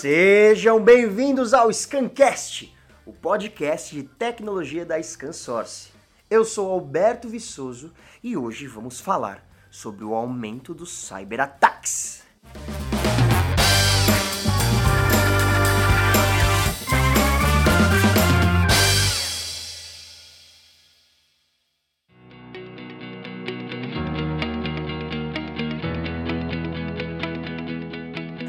Sejam bem-vindos ao Scancast, o podcast de tecnologia da ScanSource. Eu sou Alberto Viçoso e hoje vamos falar sobre o aumento dos cyberataques.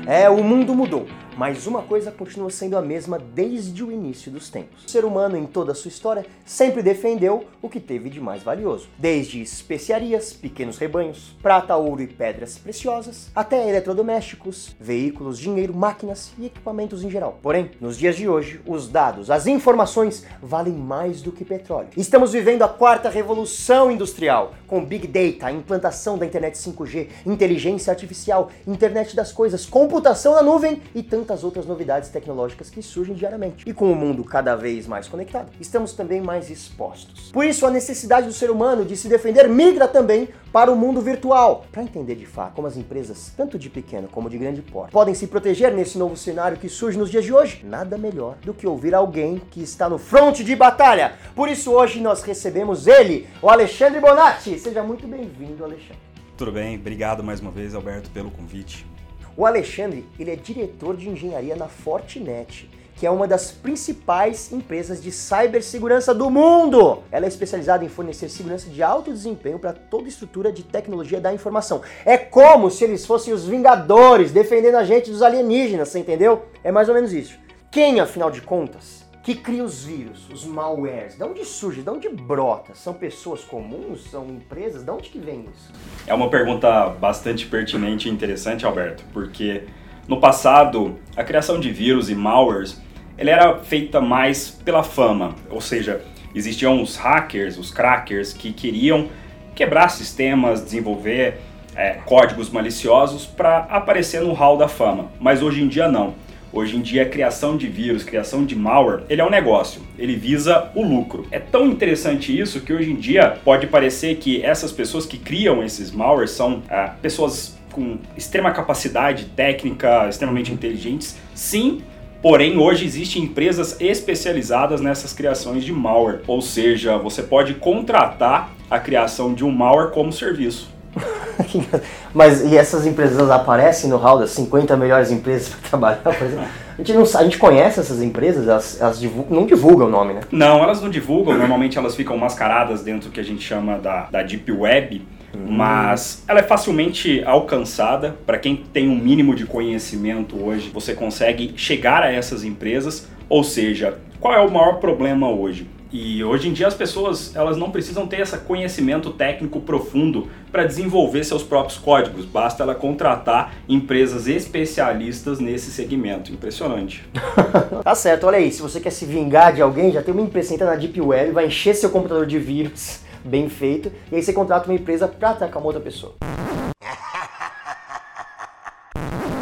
É, o mundo mudou, mas uma coisa continua sendo a mesma desde o início dos tempos. O ser humano, em toda a sua história, sempre defendeu o que teve de mais valioso. Desde especiarias, pequenos rebanhos, prata, ouro e pedras preciosas, até eletrodomésticos, veículos, dinheiro, máquinas e equipamentos em geral. Porém, nos dias de hoje, os dados, as informações valem mais do que petróleo. Estamos vivendo a quarta revolução industrial, com Big Data, a implantação da internet 5G, inteligência artificial, internet das coisas, computação na nuvem e tantas outras novidades tecnológicas que surgem diariamente. E com o mundo cada vez mais conectado, estamos também mais expostos. Por isso, a necessidade do ser humano de se defender migra também para o mundo virtual, para entender de fato como as empresas, tanto de pequeno como de grande porte, podem se proteger nesse novo cenário que surge nos dias de hoje. Nada melhor do que ouvir alguém que está no fronte de batalha. Por isso, hoje nós recebemos ele, o Alexandre Bonatti. Seja muito bem-vindo, Alexandre. Tudo bem, obrigado mais uma vez, Alberto, pelo convite. O Alexandre, ele é diretor de engenharia na Fortinet, que é uma das principais empresas de cibersegurança do mundo. Ela é especializada em fornecer segurança de alto desempenho para toda estrutura de tecnologia da informação. É como se eles fossem os vingadores defendendo a gente dos alienígenas, você entendeu? É mais ou menos isso. Quem, afinal de contas, que cria os vírus, os malwares? De onde surge? De onde brota? São pessoas comuns? São empresas? De onde que vem isso? É uma pergunta bastante pertinente e interessante, Alberto, porque no passado a criação de vírus e malwares ela era feita mais pela fama, ou seja, existiam os hackers, os crackers que queriam quebrar sistemas, desenvolver é, códigos maliciosos para aparecer no hall da fama. Mas hoje em dia não. Hoje em dia, a criação de vírus, criação de malware, ele é um negócio, ele visa o lucro. É tão interessante isso que hoje em dia pode parecer que essas pessoas que criam esses malwares são ah, pessoas com extrema capacidade técnica, extremamente inteligentes. Sim, Porém, hoje existem empresas especializadas nessas criações de malware, ou seja, você pode contratar a criação de um malware como serviço. Mas e essas empresas aparecem no hall das 50 melhores empresas para trabalhar, por exemplo? A gente, não, a gente conhece essas empresas, elas, elas divulgam, não divulgam o nome, né? Não, elas não divulgam, normalmente elas ficam mascaradas dentro do que a gente chama da, da Deep Web, hum. mas ela é facilmente alcançada. Para quem tem um mínimo de conhecimento hoje, você consegue chegar a essas empresas. Ou seja, qual é o maior problema hoje? E hoje em dia as pessoas elas não precisam ter esse conhecimento técnico profundo para desenvolver seus próprios códigos. Basta ela contratar empresas especialistas nesse segmento. Impressionante. tá certo, olha aí, se você quer se vingar de alguém, já tem uma empresa entra na Deep Web, vai encher seu computador de vírus bem feito, e aí você contrata uma empresa para atacar uma outra pessoa.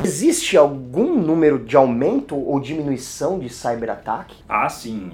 Existe algum número de aumento ou diminuição de cyberataque? Ah, sim.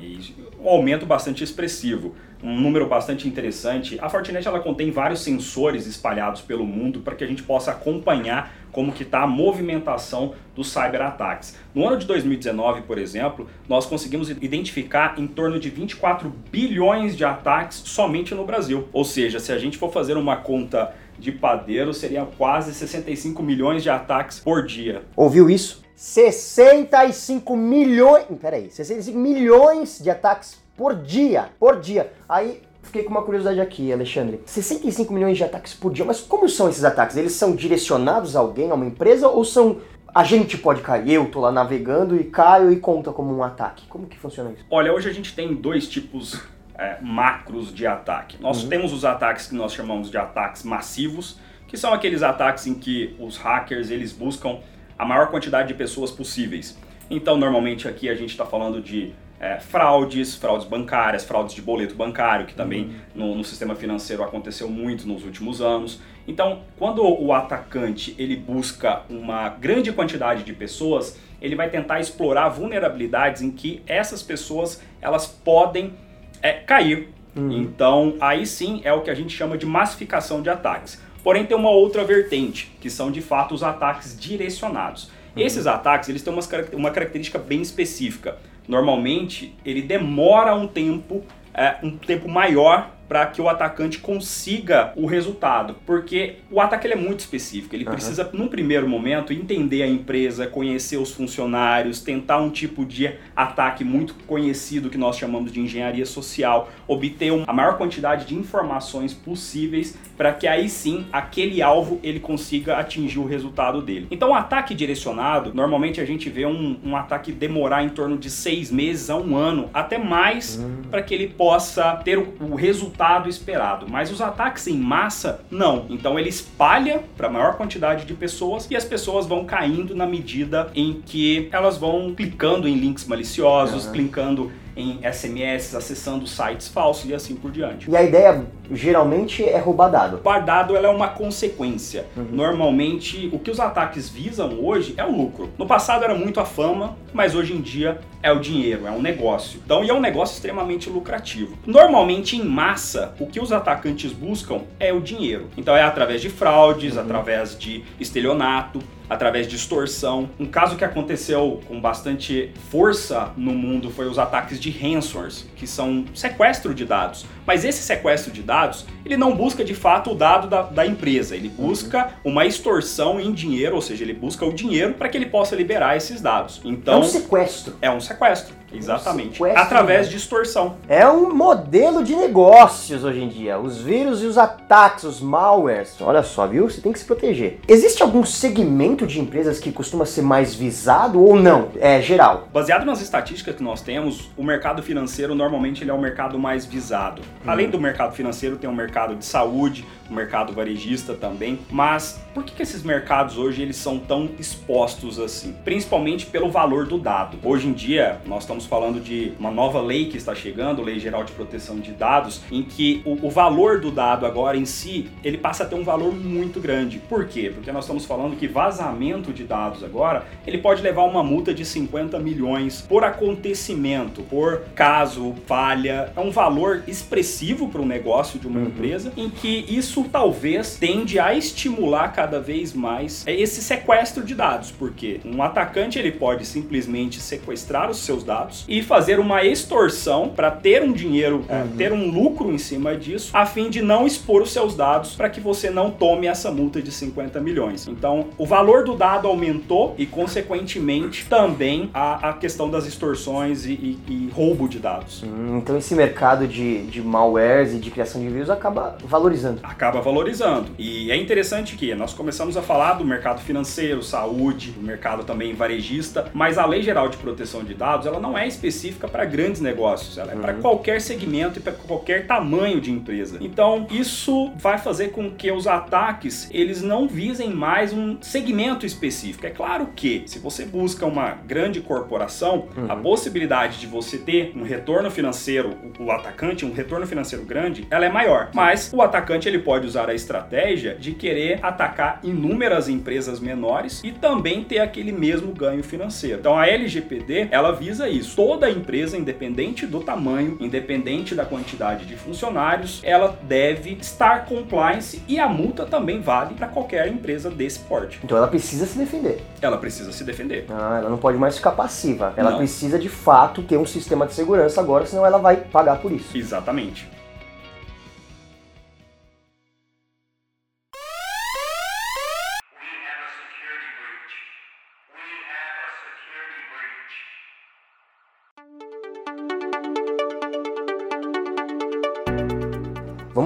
Um aumento bastante expressivo. Um número bastante interessante. A Fortinet ela contém vários sensores espalhados pelo mundo para que a gente possa acompanhar como que está a movimentação dos cyberataques. No ano de 2019, por exemplo, nós conseguimos identificar em torno de 24 bilhões de ataques somente no Brasil. Ou seja, se a gente for fazer uma conta de padeiro seria quase 65 milhões de ataques por dia. Ouviu isso? 65 milhões. Peraí, 65 milhões de ataques por dia. Por dia. Aí fiquei com uma curiosidade aqui, Alexandre. 65 milhões de ataques por dia, mas como são esses ataques? Eles são direcionados a alguém, a uma empresa, ou são. A gente pode cair, eu tô lá navegando e caio e conta como um ataque. Como que funciona isso? Olha, hoje a gente tem dois tipos é, macros de ataque. Nós uhum. temos os ataques que nós chamamos de ataques massivos, que são aqueles ataques em que os hackers eles buscam a maior quantidade de pessoas possíveis. Então, normalmente aqui a gente está falando de é, fraudes, fraudes bancárias, fraudes de boleto bancário, que também uhum. no, no, sistema financeiro aconteceu muito nos últimos anos. Então, quando o atacante ele busca uma grande quantidade de pessoas, ele vai tentar explorar vulnerabilidades em que essas pessoas elas podem é cair. Uhum. Então, aí sim é o que a gente chama de massificação de ataques. Porém, tem uma outra vertente, que são de fato os ataques direcionados. Esses ataques, eles têm uma, uma característica bem específica. Normalmente, ele demora um tempo, é, um tempo maior para que o atacante consiga o resultado, porque o ataque é muito específico. Ele uhum. precisa, num primeiro momento, entender a empresa, conhecer os funcionários, tentar um tipo de ataque muito conhecido que nós chamamos de engenharia social, obter a maior quantidade de informações possíveis para que aí sim aquele alvo ele consiga atingir o resultado dele. Então, o ataque direcionado, normalmente a gente vê um, um ataque demorar em torno de seis meses a um ano, até mais, uhum. para que ele possa ter o, o resultado resultado esperado. Mas os ataques em massa, não. Então ele espalha para a maior quantidade de pessoas e as pessoas vão caindo na medida em que elas vão clicando em links maliciosos, uhum. clicando em SMS, acessando sites falsos e assim por diante. E a ideia geralmente é roubar dado. Roubar dado ela é uma consequência. Uhum. Normalmente, o que os ataques visam hoje é o lucro. No passado era muito a fama, mas hoje em dia é o dinheiro, é um negócio. Então, e é um negócio extremamente lucrativo. Normalmente, em massa, o que os atacantes buscam é o dinheiro. Então, é através de fraudes, uhum. através de estelionato, através de extorsão. Um caso que aconteceu com bastante força no mundo foi os ataques de ransomwares, que são sequestro de dados. Mas esse sequestro de dados, ele não busca de fato o dado da, da empresa, ele busca uhum. uma extorsão em dinheiro, ou seja, ele busca o dinheiro para que ele possa liberar esses dados. Então, é um sequestro. É um sequestro. Exatamente. Através de extorsão. É um modelo de negócios hoje em dia. Os vírus e os ataques, os malwares. Olha só, viu? Você tem que se proteger. Existe algum segmento de empresas que costuma ser mais visado ou não? É geral. Baseado nas estatísticas que nós temos, o mercado financeiro normalmente ele é o mercado mais visado. Hum. Além do mercado financeiro, tem o mercado de saúde, o mercado varejista também. Mas por que, que esses mercados hoje eles são tão expostos assim? Principalmente pelo valor do dado. Hoje em dia, nós estamos falando de uma nova lei que está chegando, Lei Geral de Proteção de Dados, em que o, o valor do dado agora em si, ele passa a ter um valor muito grande. Por quê? Porque nós estamos falando que vazamento de dados agora, ele pode levar uma multa de 50 milhões por acontecimento, por caso, falha. É um valor expressivo para o negócio de uma uhum. empresa, em que isso isso talvez tende a estimular cada vez mais esse sequestro de dados, porque um atacante ele pode simplesmente sequestrar os seus dados e fazer uma extorsão para ter um dinheiro, uhum. ter um lucro em cima disso, a fim de não expor os seus dados para que você não tome essa multa de 50 milhões. Então, o valor do dado aumentou e, consequentemente, também a, a questão das extorsões e, e, e roubo de dados. Hum, então, esse mercado de, de malwares e de criação de vírus acaba valorizando. Acaba valorizando. E é interessante que nós começamos a falar do mercado financeiro, saúde, do mercado também varejista, mas a Lei Geral de Proteção de Dados, ela não é específica para grandes negócios, ela é uhum. para qualquer segmento e para qualquer tamanho de empresa. Então, isso vai fazer com que os ataques, eles não visem mais um segmento específico. É claro que se você busca uma grande corporação, uhum. a possibilidade de você ter um retorno financeiro, o atacante, um retorno financeiro grande, ela é maior. Mas o atacante ele pode usar a estratégia de querer atacar inúmeras empresas menores e também ter aquele mesmo ganho financeiro. Então a LGPD, ela visa isso. Toda empresa, independente do tamanho, independente da quantidade de funcionários, ela deve estar compliance e a multa também vale para qualquer empresa desse porte. Então ela precisa se defender. Ela precisa se defender. Ah, ela não pode mais ficar passiva. Ela não. precisa de fato ter um sistema de segurança agora, senão ela vai pagar por isso. Exatamente.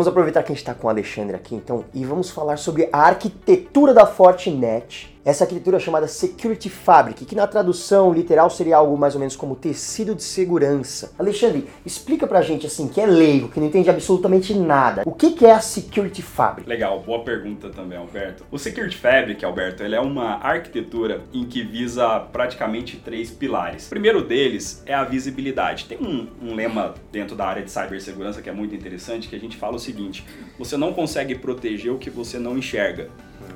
Aproveitar que a gente está com o Alexandre aqui, então, e vamos falar sobre a arquitetura da Fortinet essa arquitetura é chamada Security Fabric, que na tradução literal seria algo mais ou menos como tecido de segurança. Alexandre, explica pra gente assim, que é leigo, que não entende absolutamente nada. O que é a Security Fabric? Legal, boa pergunta também, Alberto. O Security Fabric, Alberto, ele é uma arquitetura em que visa praticamente três pilares. O primeiro deles é a visibilidade. Tem um, um lema dentro da área de cibersegurança que é muito interessante, que a gente fala o seguinte: você não consegue proteger o que você não enxerga.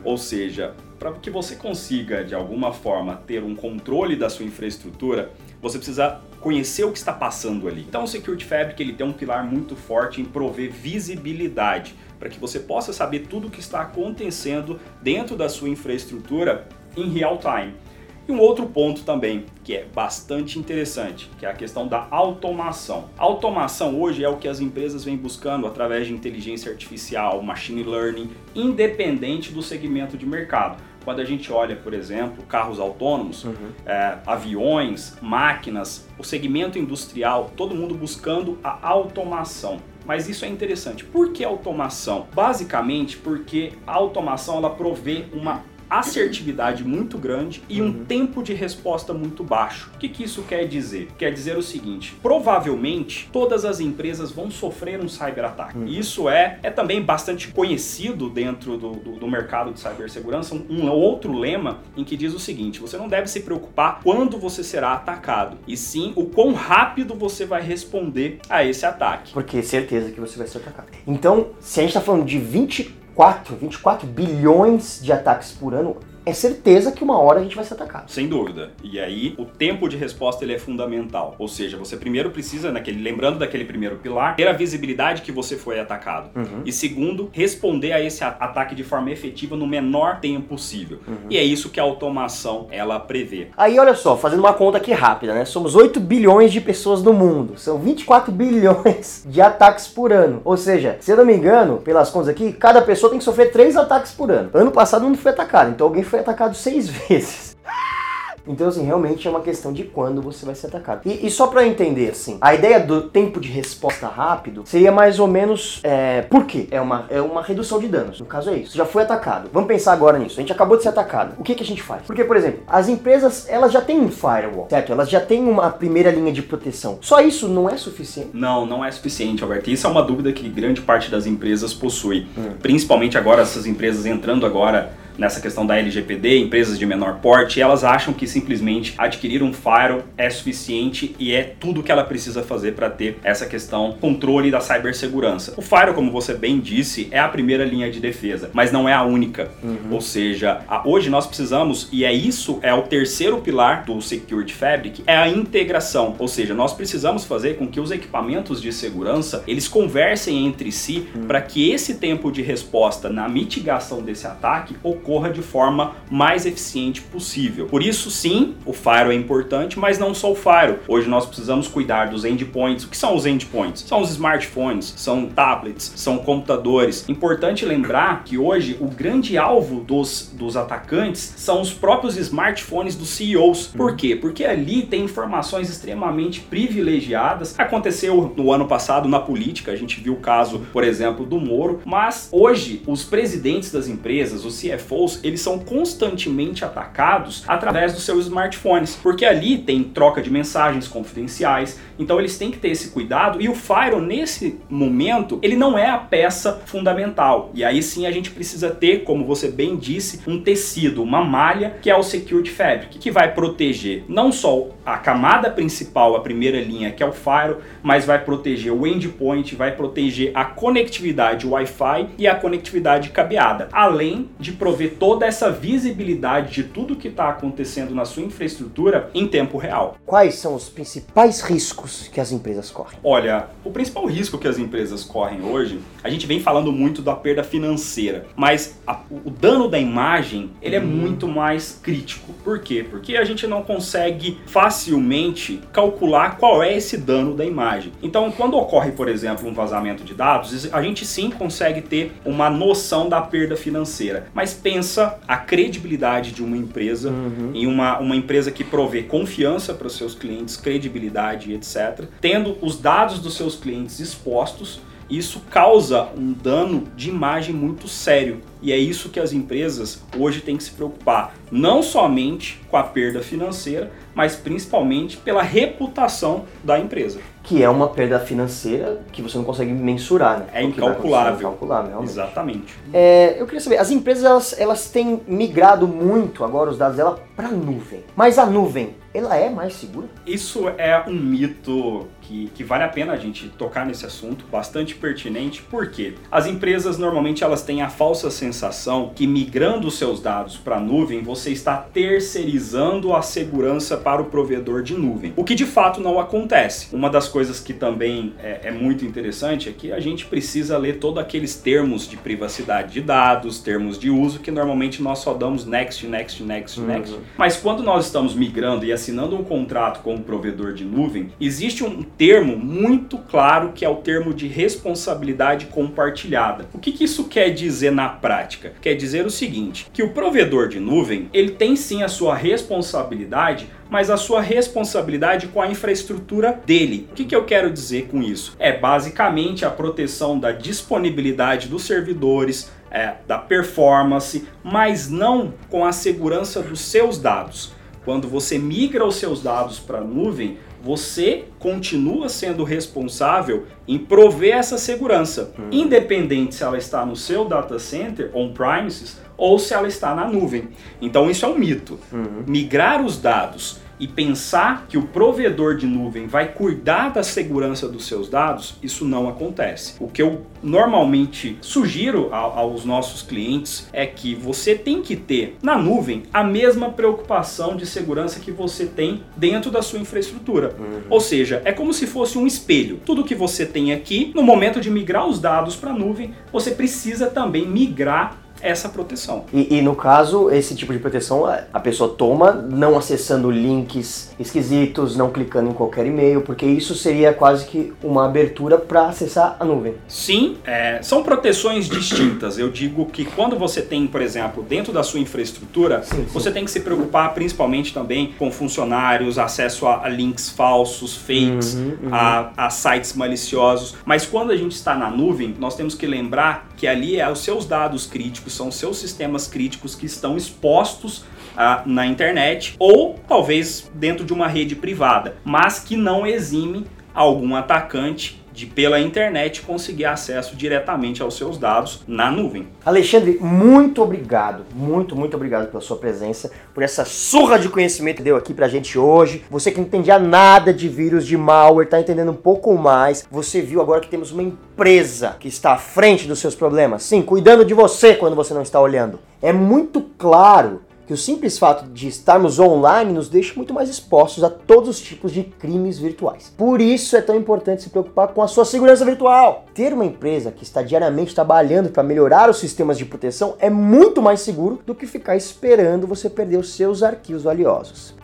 Ou seja, para que você consiga de alguma forma ter um controle da sua infraestrutura, você precisa conhecer o que está passando ali. Então o Security Fabric ele tem um pilar muito forte em prover visibilidade, para que você possa saber tudo o que está acontecendo dentro da sua infraestrutura em real time. E um outro ponto também, que é bastante interessante, que é a questão da automação. A automação hoje é o que as empresas vêm buscando através de inteligência artificial, machine learning, independente do segmento de mercado. Quando a gente olha, por exemplo, carros autônomos, uhum. é, aviões, máquinas, o segmento industrial, todo mundo buscando a automação. Mas isso é interessante. Por que automação? Basicamente porque a automação ela provê uma assertividade muito grande e um uhum. tempo de resposta muito baixo. O que, que isso quer dizer? Quer dizer o seguinte: provavelmente todas as empresas vão sofrer um cyberataque. Uhum. Isso é, é também bastante conhecido dentro do, do, do mercado de cibersegurança. Um, um outro lema em que diz o seguinte: você não deve se preocupar quando você será atacado, e sim o quão rápido você vai responder a esse ataque. Porque certeza que você vai ser atacado. Então, se a gente está falando de 20 24, 24 bilhões de ataques por ano é certeza que uma hora a gente vai ser atacado. Sem dúvida. E aí o tempo de resposta ele é fundamental. Ou seja, você primeiro precisa, naquele, lembrando daquele primeiro pilar, ter a visibilidade que você foi atacado. Uhum. E segundo, responder a esse ataque de forma efetiva no menor tempo possível. Uhum. E é isso que a automação ela prevê. Aí olha só, fazendo uma conta aqui rápida, né? Somos 8 bilhões de pessoas no mundo. São 24 bilhões de ataques por ano. Ou seja, se eu não me engano, pelas contas aqui, cada pessoa tem que sofrer 3 ataques por ano. Ano passado não foi atacado, então alguém foi atacado seis vezes. Então, assim, realmente é uma questão de quando você vai ser atacado. E, e só para entender, assim, a ideia do tempo de resposta rápido seria mais ou menos. É, por quê? É uma, é uma redução de danos. No caso é isso. Você já foi atacado. Vamos pensar agora nisso. A gente acabou de ser atacado. O que, que a gente faz? Porque, por exemplo, as empresas, elas já têm um firewall, certo? Elas já têm uma primeira linha de proteção. Só isso não é suficiente? Não, não é suficiente, Alberto. Isso é uma dúvida que grande parte das empresas possui. Hum. Principalmente agora, essas empresas entrando agora nessa questão da LGPD, empresas de menor porte, elas acham que simplesmente adquirir um firewall é suficiente e é tudo que ela precisa fazer para ter essa questão controle da cibersegurança. O firewall, como você bem disse, é a primeira linha de defesa, mas não é a única. Uhum. Ou seja, hoje nós precisamos e é isso é o terceiro pilar do Security Fabric, é a integração. Ou seja, nós precisamos fazer com que os equipamentos de segurança eles conversem entre si uhum. para que esse tempo de resposta na mitigação desse ataque ocorra ocorra de forma mais eficiente possível. Por isso, sim, o Firewall é importante, mas não só o Firewall. Hoje nós precisamos cuidar dos endpoints. O que são os endpoints? São os smartphones, são tablets, são computadores. Importante lembrar que hoje o grande alvo dos, dos atacantes são os próprios smartphones dos CEOs. Por quê? Porque ali tem informações extremamente privilegiadas. Aconteceu no ano passado na política, a gente viu o caso, por exemplo, do Moro, mas hoje os presidentes das empresas, os CFOs, Eles são constantemente atacados através dos seus smartphones, porque ali tem troca de mensagens confidenciais, então eles têm que ter esse cuidado e o Firewall nesse momento, ele não é a peça fundamental. E aí sim a gente precisa ter, como você bem disse, um tecido, uma malha, que é o Security Fabric, que vai proteger não só a camada principal, a primeira linha, que é o Firewall, mas vai proteger o endpoint, vai proteger a conectividade Wi-Fi e a conectividade cabeada, além de prover toda essa visibilidade de tudo que está acontecendo na sua infraestrutura em tempo real. Quais são os principais riscos que as empresas correm? Olha, o principal risco que as empresas correm hoje, a gente vem falando muito da perda financeira, mas a, o dano da imagem ele é hum. muito mais crítico. Por quê? Porque a gente não consegue facilmente calcular qual é esse dano da imagem. Então, quando ocorre, por exemplo, um vazamento de dados, a gente sim consegue ter uma noção da perda financeira, mas pensa a credibilidade de uma empresa uhum. em uma, uma empresa que provê confiança para os seus clientes, credibilidade, etc. Tendo os dados dos seus clientes expostos, isso causa um dano de imagem muito sério. E é isso que as empresas hoje têm que se preocupar, não somente com a perda financeira, mas principalmente pela reputação da empresa que é uma perda financeira que você não consegue mensurar, né? É incalculável. incalculável realmente. Exatamente. É, eu queria saber, as empresas elas, elas têm migrado muito agora os dados dela para nuvem. Mas a nuvem, ela é mais segura? Isso é um mito que, que vale a pena a gente tocar nesse assunto, bastante pertinente, porque as empresas normalmente elas têm a falsa sensação sensação que migrando os seus dados para a nuvem, você está terceirizando a segurança para o provedor de nuvem. O que de fato não acontece. Uma das coisas que também é, é muito interessante é que a gente precisa ler todos aqueles termos de privacidade de dados, termos de uso, que normalmente nós só damos next, next, next, uhum. next. Mas quando nós estamos migrando e assinando um contrato com o provedor de nuvem, existe um termo muito claro que é o termo de responsabilidade compartilhada. O que, que isso quer dizer na prática? Quer dizer o seguinte, que o provedor de nuvem, ele tem sim a sua responsabilidade mas a sua responsabilidade com a infraestrutura dele. O que, que eu quero dizer com isso? É basicamente a proteção da disponibilidade dos servidores, é, da performance, mas não com a segurança dos seus dados. Quando você migra os seus dados para a nuvem, você continua sendo responsável em prover essa segurança, uhum. independente se ela está no seu data center on-premises ou se ela está na nuvem. Então isso é um mito. Uhum. Migrar os dados e pensar que o provedor de nuvem vai cuidar da segurança dos seus dados, isso não acontece. O que eu normalmente sugiro aos nossos clientes é que você tem que ter na nuvem a mesma preocupação de segurança que você tem dentro da sua infraestrutura. Uhum. Ou seja, é como se fosse um espelho. Tudo que você tem aqui, no momento de migrar os dados para a nuvem, você precisa também migrar essa proteção. E, e, no caso, esse tipo de proteção a pessoa toma não acessando links esquisitos, não clicando em qualquer e-mail, porque isso seria quase que uma abertura para acessar a nuvem. Sim, é, são proteções distintas. Eu digo que quando você tem, por exemplo, dentro da sua infraestrutura, sim, sim. você tem que se preocupar principalmente também com funcionários, acesso a, a links falsos, fakes, uhum, uhum. A, a sites maliciosos. Mas quando a gente está na nuvem, nós temos que lembrar que ali é os seus dados críticos são seus sistemas críticos que estão expostos ah, na internet ou talvez dentro de uma rede privada, mas que não exime algum atacante de pela internet conseguir acesso diretamente aos seus dados na nuvem. Alexandre, muito obrigado, muito, muito obrigado pela sua presença, por essa surra de conhecimento que deu aqui pra gente hoje. Você que não entendia nada de vírus, de malware, tá entendendo um pouco mais. Você viu agora que temos uma empresa que está à frente dos seus problemas, sim, cuidando de você quando você não está olhando. É muito claro que o simples fato de estarmos online nos deixa muito mais expostos a todos os tipos de crimes virtuais. Por isso é tão importante se preocupar com a sua segurança virtual. Ter uma empresa que está diariamente trabalhando para melhorar os sistemas de proteção é muito mais seguro do que ficar esperando você perder os seus arquivos valiosos.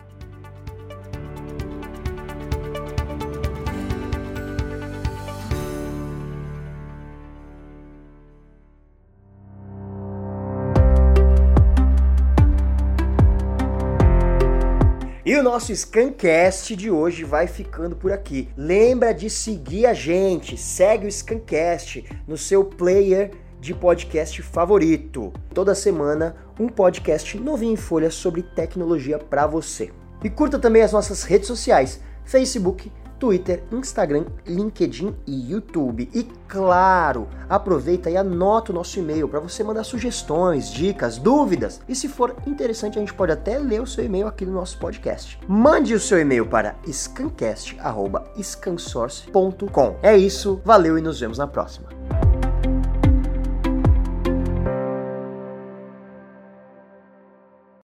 O nosso Scancast de hoje vai ficando por aqui. Lembra de seguir a gente, segue o Scancast no seu player de podcast favorito. Toda semana um podcast novinho em folha sobre tecnologia para você. E curta também as nossas redes sociais, Facebook, Twitter, Instagram, LinkedIn e YouTube. E claro, aproveita e anota o nosso e-mail para você mandar sugestões, dicas, dúvidas. E se for interessante, a gente pode até ler o seu e-mail aqui no nosso podcast. Mande o seu e-mail para scancast@scansource.com. É isso, valeu e nos vemos na próxima.